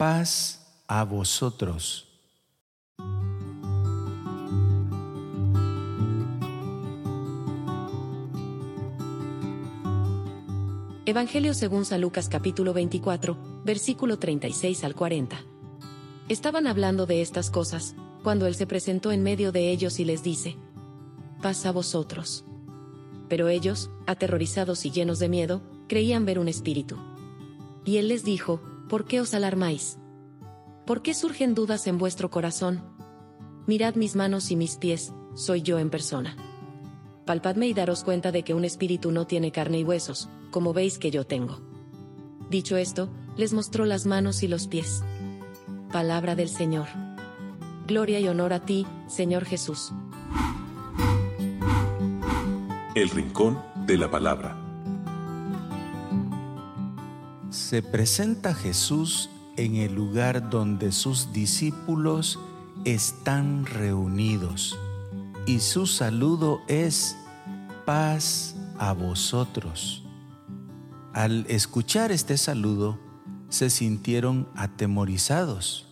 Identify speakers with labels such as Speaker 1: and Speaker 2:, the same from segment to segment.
Speaker 1: paz a vosotros.
Speaker 2: Evangelio según San Lucas capítulo 24, versículo 36 al 40. Estaban hablando de estas cosas, cuando Él se presentó en medio de ellos y les dice, Paz a vosotros. Pero ellos, aterrorizados y llenos de miedo, creían ver un espíritu. Y Él les dijo, ¿por qué os alarmáis? ¿Por qué surgen dudas en vuestro corazón? Mirad mis manos y mis pies, soy yo en persona. Palpadme y daros cuenta de que un espíritu no tiene carne y huesos, como veis que yo tengo. Dicho esto, les mostró las manos y los pies. Palabra del Señor. Gloria y honor a ti, Señor Jesús.
Speaker 3: El Rincón de la Palabra.
Speaker 1: Se presenta Jesús en el lugar donde sus discípulos están reunidos y su saludo es paz a vosotros. Al escuchar este saludo, se sintieron atemorizados.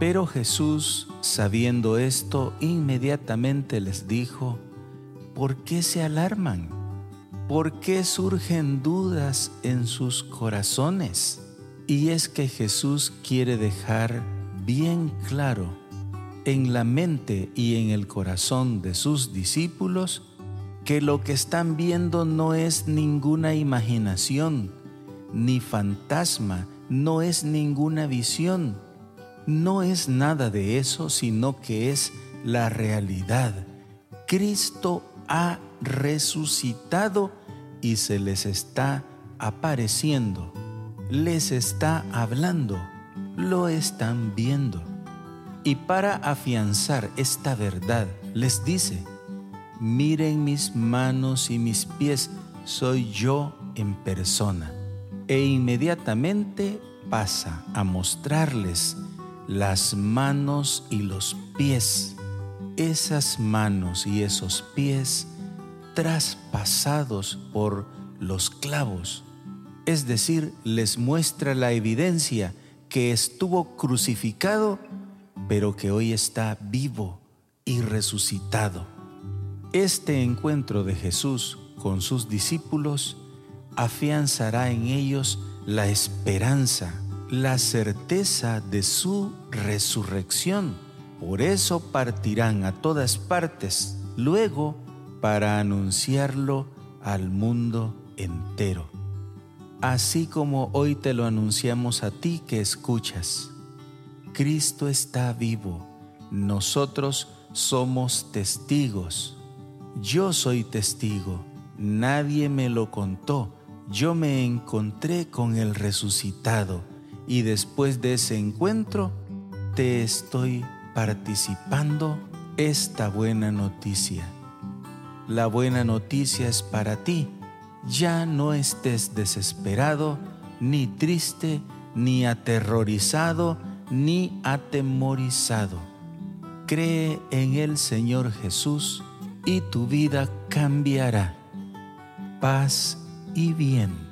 Speaker 1: Pero Jesús, sabiendo esto, inmediatamente les dijo, ¿por qué se alarman? ¿Por qué surgen dudas en sus corazones? Y es que Jesús quiere dejar bien claro en la mente y en el corazón de sus discípulos que lo que están viendo no es ninguna imaginación, ni fantasma, no es ninguna visión, no es nada de eso, sino que es la realidad. Cristo ha resucitado y se les está apareciendo, les está hablando, lo están viendo. Y para afianzar esta verdad, les dice, miren mis manos y mis pies, soy yo en persona. E inmediatamente pasa a mostrarles las manos y los pies, esas manos y esos pies traspasados por los clavos. Es decir, les muestra la evidencia que estuvo crucificado, pero que hoy está vivo y resucitado. Este encuentro de Jesús con sus discípulos afianzará en ellos la esperanza, la certeza de su resurrección. Por eso partirán a todas partes luego para anunciarlo al mundo entero. Así como hoy te lo anunciamos a ti que escuchas. Cristo está vivo, nosotros somos testigos. Yo soy testigo, nadie me lo contó, yo me encontré con el resucitado y después de ese encuentro te estoy participando esta buena noticia. La buena noticia es para ti. Ya no estés desesperado, ni triste, ni aterrorizado, ni atemorizado. Cree en el Señor Jesús y tu vida cambiará. Paz y bien.